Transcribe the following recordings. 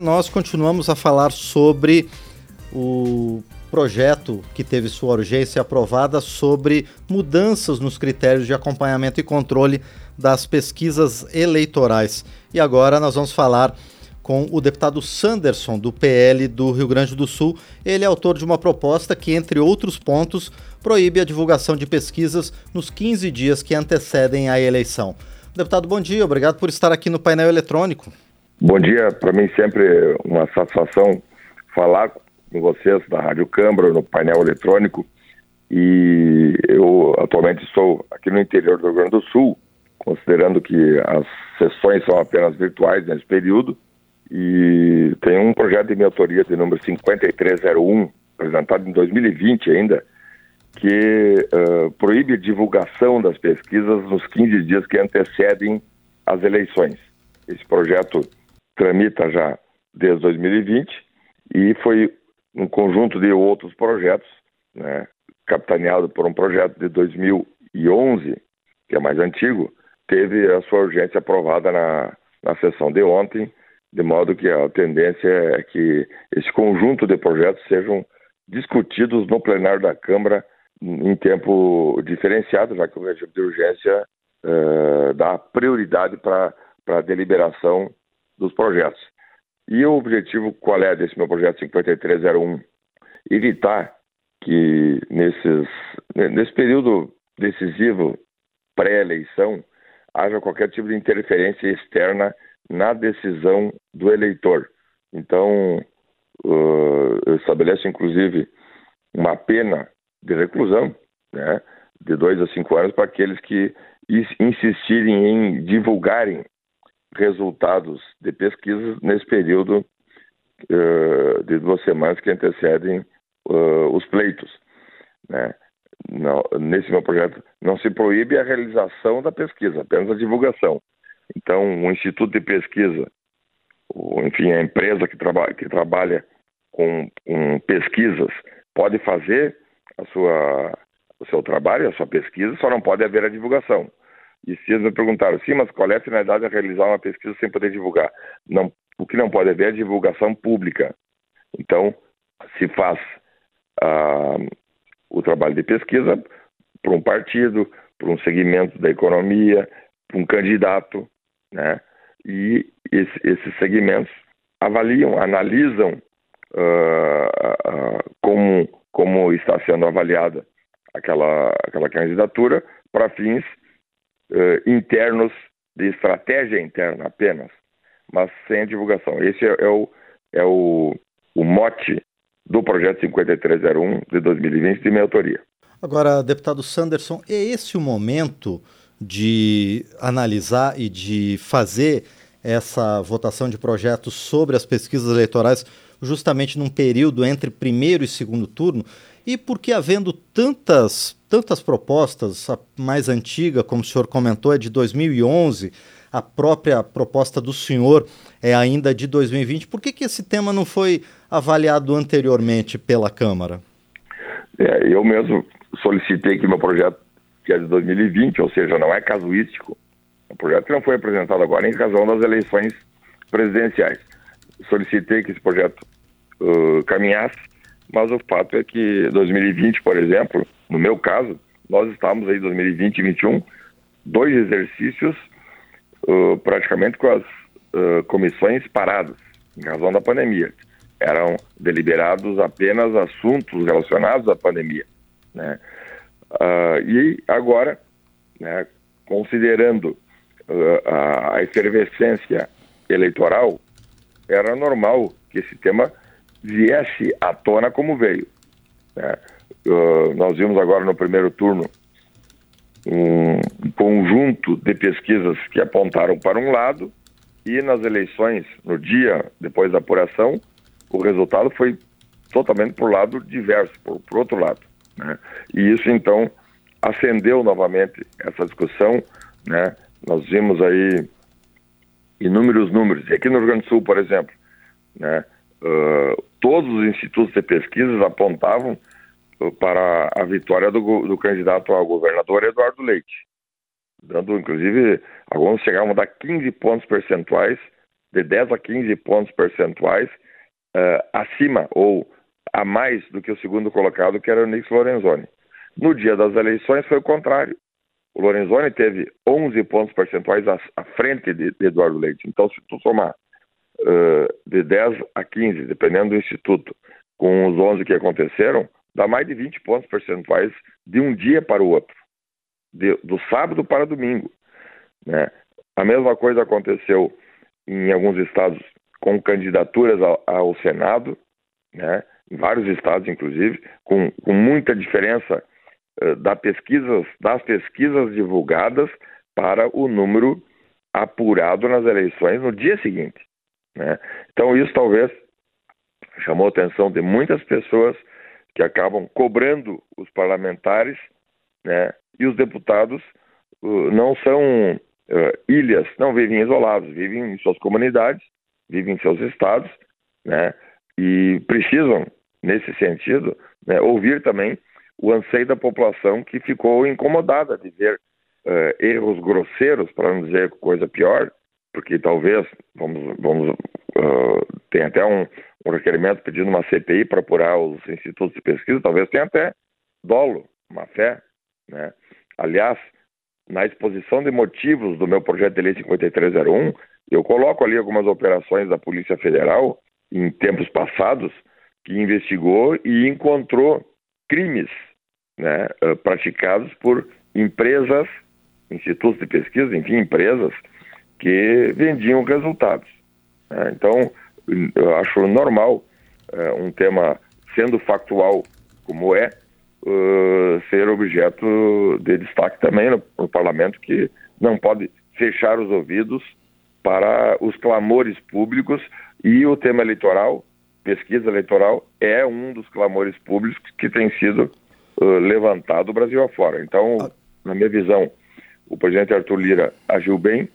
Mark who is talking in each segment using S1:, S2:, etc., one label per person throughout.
S1: Nós continuamos a falar sobre o projeto que teve sua urgência aprovada sobre mudanças nos critérios de acompanhamento e controle das pesquisas eleitorais. E agora nós vamos falar com o deputado Sanderson, do PL do Rio Grande do Sul. Ele é autor de uma proposta que, entre outros pontos, proíbe a divulgação de pesquisas nos 15 dias que antecedem a eleição. Deputado, bom dia, obrigado por estar aqui no painel eletrônico.
S2: Bom dia, para mim sempre uma satisfação falar com vocês da Rádio Câmara, no painel eletrônico. E eu atualmente estou aqui no interior do Rio Grande do Sul, considerando que as sessões são apenas virtuais nesse período. E tem um projeto de minha autoria de número 5301, apresentado em 2020 ainda, que uh, proíbe a divulgação das pesquisas nos 15 dias que antecedem as eleições. Esse projeto tramita já desde 2020 e foi um conjunto de outros projetos, né, capitaneado por um projeto de 2011, que é mais antigo, teve a sua urgência aprovada na, na sessão de ontem, de modo que a tendência é que esse conjunto de projetos sejam discutidos no plenário da Câmara em tempo diferenciado, já que o regime de urgência uh, dá prioridade para a deliberação dos projetos. E o objetivo qual é desse meu projeto 5301? Evitar que nesses, nesse período decisivo pré-eleição haja qualquer tipo de interferência externa na decisão do eleitor. Então, uh, inclusive uma pena de reclusão, né, de dois a cinco anos para aqueles que insistirem em divulgarem resultados de pesquisas nesse período uh, de duas semanas que antecedem uh, os pleitos. Né? Não, nesse meu projeto não se proíbe a realização da pesquisa, apenas a divulgação. Então, o Instituto de Pesquisa, ou, enfim, a empresa que, traba que trabalha com, com pesquisas, pode fazer a sua, o seu trabalho, a sua pesquisa, só não pode haver a divulgação. E se me perguntaram, sim, mas qual é a finalidade de realizar uma pesquisa sem poder divulgar? Não, o que não pode haver é divulgação pública. Então, se faz uh, o trabalho de pesquisa por um partido, por um segmento da economia, por um candidato, né? E esse, esses segmentos avaliam, analisam uh, uh, como, como está sendo avaliada aquela, aquela candidatura para fins uh, internos, de estratégia interna apenas, mas sem divulgação. Esse é, é, o, é o, o mote do projeto 5301 de 2020 de minha autoria.
S1: Agora, deputado Sanderson, é esse o momento de analisar e de fazer essa votação de projetos sobre as pesquisas eleitorais justamente num período entre primeiro e segundo turno? E porque havendo tantas, tantas propostas, a mais antiga, como o senhor comentou, é de 2011, a própria proposta do senhor é ainda de 2020, por que, que esse tema não foi avaliado anteriormente pela Câmara?
S2: É, eu mesmo solicitei que meu projeto, que é de 2020, ou seja, não é casuístico, é um projeto que não foi apresentado agora em razão das eleições presidenciais. Solicitei que esse projeto uh, caminhasse mas o fato é que 2020, por exemplo, no meu caso, nós estamos aí 2020 e 2021, dois exercícios uh, praticamente com as uh, comissões paradas, em razão da pandemia. Eram deliberados apenas assuntos relacionados à pandemia. Né? Uh, e agora, né, considerando a efervescência eleitoral, era normal que esse tema viesse à tona como veio. Né? Uh, nós vimos agora no primeiro turno um conjunto de pesquisas que apontaram para um lado e nas eleições, no dia depois da apuração, o resultado foi totalmente para o lado diverso, por, por outro lado. Né? E isso então acendeu novamente essa discussão. Né? Nós vimos aí inúmeros números. E aqui no Rio Grande do Sul, por exemplo, né? Todos os institutos de pesquisas apontavam para a vitória do, do, candidato ao governador Eduardo Leite, dando inclusive alguns chegavam a dar 15 pontos percentuais de 10 a 15 pontos percentuais uh, acima ou a mais do que o segundo colocado, que era o Nix Lorenzoni. No dia das eleições foi o contrário. O Lorenzoni teve 11 pontos percentuais à, à frente de, de, Eduardo Leite. Então, se tu somar uh, de 10 a 15, dependendo do instituto, com os 11 que aconteceram, dá mais de 20 pontos percentuais de um dia para o outro, de, do sábado para domingo. Né? A mesma coisa aconteceu em alguns estados com candidaturas ao, ao Senado, né? em vários estados, inclusive, com, com muita diferença uh, da pesquisas, das pesquisas divulgadas para o número apurado nas eleições no dia seguinte. Né? Então, isso talvez chamou a atenção de muitas pessoas que acabam cobrando os parlamentares né? e os deputados uh, não são uh, ilhas, não vivem isolados, vivem em suas comunidades, vivem em seus estados, né? E precisam, nesse sentido, né, ouvir também o anseio da população que ficou incomodada de ver uh, erros grosseiros, para não dizer coisa pior, porque talvez, vamos, vamos uh, tem até um, um, requerimento pedindo uma CPI para apurar os institutos de pesquisa, talvez tenha até dolo, má fé, né? Aliás, na exposição de motivos do meu projeto de lei 5301, eu coloco ali algumas operações da Polícia Federal em tempos passados que investigou e encontrou crimes né, eh, praticados por empresas, institutos de pesquisa, enfim, empresas que vendiam resultados. Né? Então, eu acho normal uh, um tema sendo factual como é, uh, ser objeto de destaque também no, no parlamento, que não pode fechar os ouvidos para os clamores públicos e o tema eleitoral, pesquisa eleitoral, é um dos clamores públicos que tem sido uh, levantado Brasil afora. Então, na minha visão, o presidente Arthur Lira agiu bem,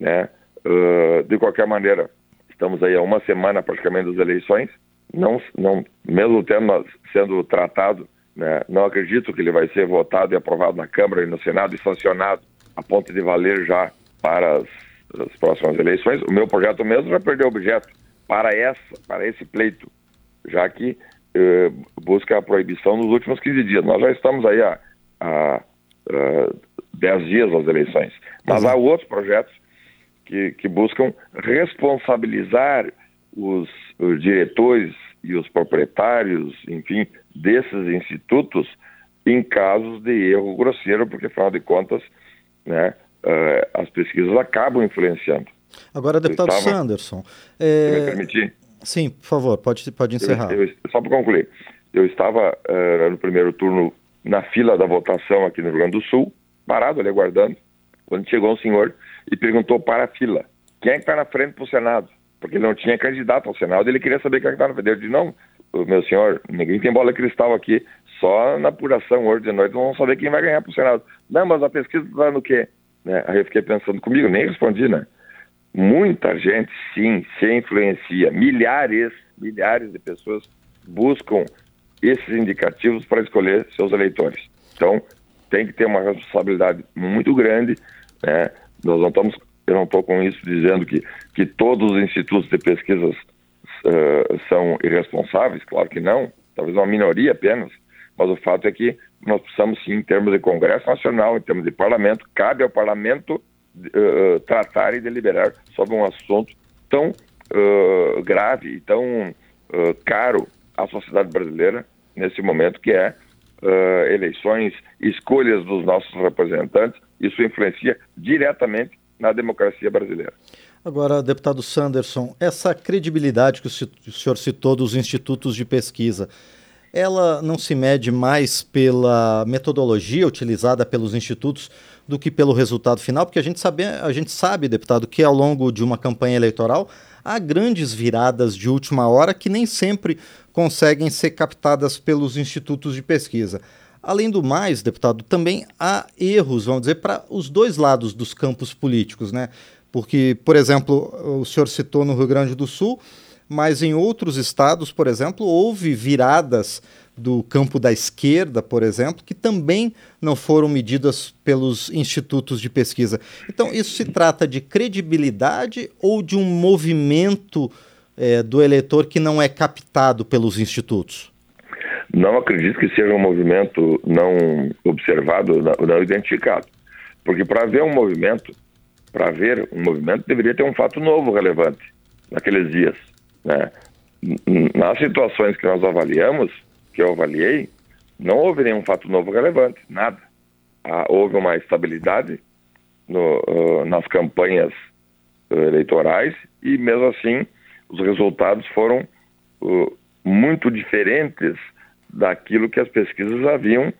S2: né? Uh, de qualquer maneira, estamos aí a uma semana praticamente das eleições, não, não, mesmo o tema sendo tratado né? Não acredito que ele vai ser votado e aprovado na Câmara e no Senado e sancionado a ponto de valer já para as, as próximas eleições. O meu projeto mesmo já perdeu objeto para essa, para esse pleito, já que eh, busca a proibição nos últimos 15 dias. Nós já estamos aí há, há, há 10 dias das eleições. Mas há outros projetos que, que buscam responsabilizar os, os diretores e os proprietários, enfim, desses institutos em casos de erro grosseiro, porque afinal de contas, né, uh, as pesquisas acabam influenciando.
S1: Agora, deputado estava... Sanderson.
S2: É... me permitir?
S1: Sim, por favor, pode, pode encerrar.
S2: Eu, eu, só para concluir, eu estava uh, no primeiro turno na fila da votação aqui no Rio Grande do Sul, parado ali aguardando, quando chegou um senhor e perguntou para a fila: quem é que está na frente para o Senado? Porque ele não tinha candidato ao Senado, ele queria saber quem é que está na frente. Eu disse: não, meu senhor, ninguém tem bola cristal aqui. Só na apuração hoje de noite vamos saber quem vai ganhar para o Senado. Não, mas a pesquisa está no quê? Né? Aí eu fiquei pensando comigo, nem respondi, né? Muita gente, sim, se influencia. Milhares, milhares de pessoas buscam esses indicativos para escolher seus eleitores. Então, tem que ter uma responsabilidade muito grande. Né? Nós não estamos, eu não estou com isso dizendo que, que todos os institutos de pesquisas uh, são irresponsáveis, claro que não, talvez uma minoria apenas, mas o fato é que nós precisamos sim, em termos de Congresso Nacional, em termos de Parlamento, cabe ao Parlamento uh, tratar e deliberar sobre um assunto tão uh, grave e tão caro à sociedade brasileira nesse momento, que é eleições, escolhas dos nossos representantes, isso influencia diretamente na democracia brasileira.
S1: Agora, deputado Sanderson, essa credibilidade que o senhor citou dos institutos de pesquisa, ela não se mede mais pela metodologia utilizada pelos institutos do que pelo resultado final? Porque a gente sabe, a gente sabe, deputado, que ao longo de uma campanha eleitoral há grandes viradas de última hora que nem sempre conseguem ser captadas pelos institutos de pesquisa. Além do mais, deputado, também há erros, vamos dizer, para os dois lados dos campos políticos, né? Porque, por exemplo, o senhor citou no Rio Grande do Sul, mas em outros estados, por exemplo, houve viradas do campo da esquerda, por exemplo, que também não foram medidas pelos institutos de pesquisa. Então, isso se trata de credibilidade ou de um movimento é, do eleitor que não é captado pelos institutos?
S2: Não acredito que seja um movimento não observado, não identificado. Porque para haver um movimento, para haver um movimento, deveria ter um fato novo relevante naqueles dias. Né? Nas situações que nós avaliamos, que eu avaliei, não houve nenhum fato novo relevante, nada. Ah, houve uma estabilidade no, uh, nas campanhas uh, eleitorais e, mesmo assim, os resultados foram muito diferentes daquilo que as pesquisas haviam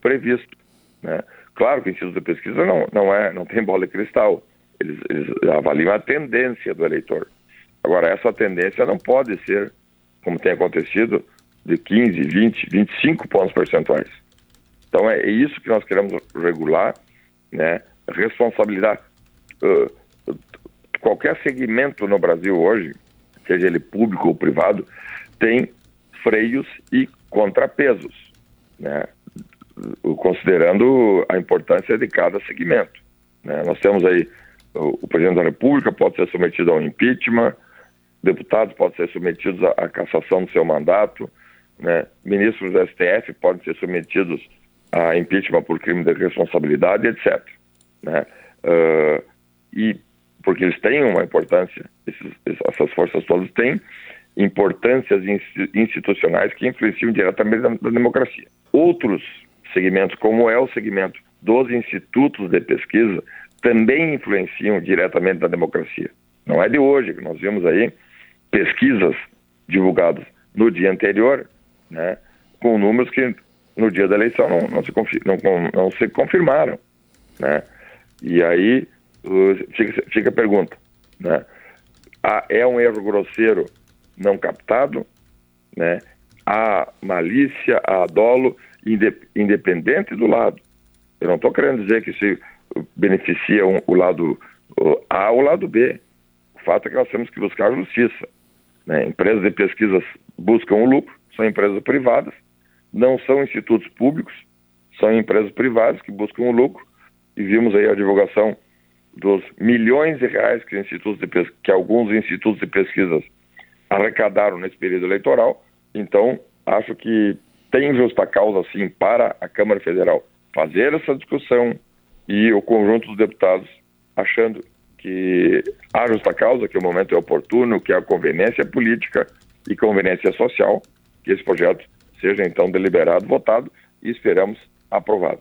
S2: previsto. Né? Claro que o Instituto de Pesquisa não, não, é, não tem bola de cristal, eles, eles avaliam a tendência do eleitor. Agora, essa tendência não pode ser, como tem acontecido, de 15, 20, 25 pontos percentuais. Então é, isso que nós queremos regular, né? Responsabilidade. Uh, qualquer segmento no Brasil hoje, seja ele público ou privado, tem freios e contrapesos, né? Considerando a importância de cada segmento. Né? Nós temos aí o, o presidente da República pode ser submetido a um impeachment, deputados podem ser submetidos à, à cassação do seu mandato, né? ministros do STF podem ser submetidos a impeachment por crime de responsabilidade, etc. Né? Uh, e porque eles têm uma importância, esses, essas forças todas têm importâncias institucionais que influenciam diretamente na, democracia. Outros segmentos, como é o segmento dos institutos de pesquisa, também influenciam diretamente na democracia. Não é de hoje que nós vimos aí pesquisas divulgadas no dia anterior né, com números que no dia da eleição não, não, se, não, não se confirmaram. Né? E aí fica, fica a pergunta, né? Ah, é um erro grosseiro não captado, né? Há malícia, há dolo, independente do lado. Eu não estou querendo dizer que se beneficia um, o lado A ou o lado B. O fato é que nós temos que buscar justiça. Né? Empresas de pesquisas buscam o lucro, são empresas privadas, não são institutos públicos, são empresas privadas que buscam o lucro. E vimos aí a divulgação dos milhões de reais que, institutos de que alguns institutos de pesquisas arrecadaram nesse período eleitoral. Então, acho que tem justa causa, sim, para a Câmara Federal fazer essa discussão e o conjunto dos deputados achando que há justa causa, que o momento é oportuno, que há conveniência política e conveniência social, que esse projeto seja então deliberado, votado e esperamos aprovado.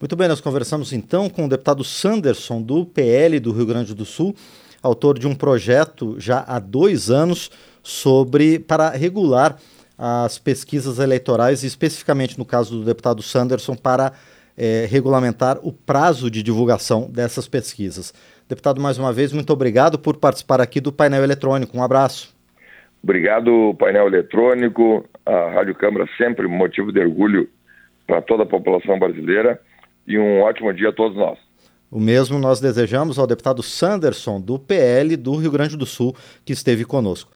S1: Muito bem, nós conversamos então com o deputado Sanderson, do PL do Rio Grande do Sul, autor de um projeto já há dois anos sobre para regular as pesquisas eleitorais, especificamente no caso do deputado Sanderson, para é, regulamentar o prazo de divulgação dessas pesquisas. Deputado, mais uma vez, muito obrigado por participar aqui do painel eletrônico. Um abraço.
S2: Obrigado, painel eletrônico. A Rádio Câmara sempre motivo de orgulho para toda a população brasileira e um ótimo dia a todos nós.
S1: O mesmo nós desejamos ao deputado Sanderson, do PL do Rio Grande do Sul, que esteve conosco.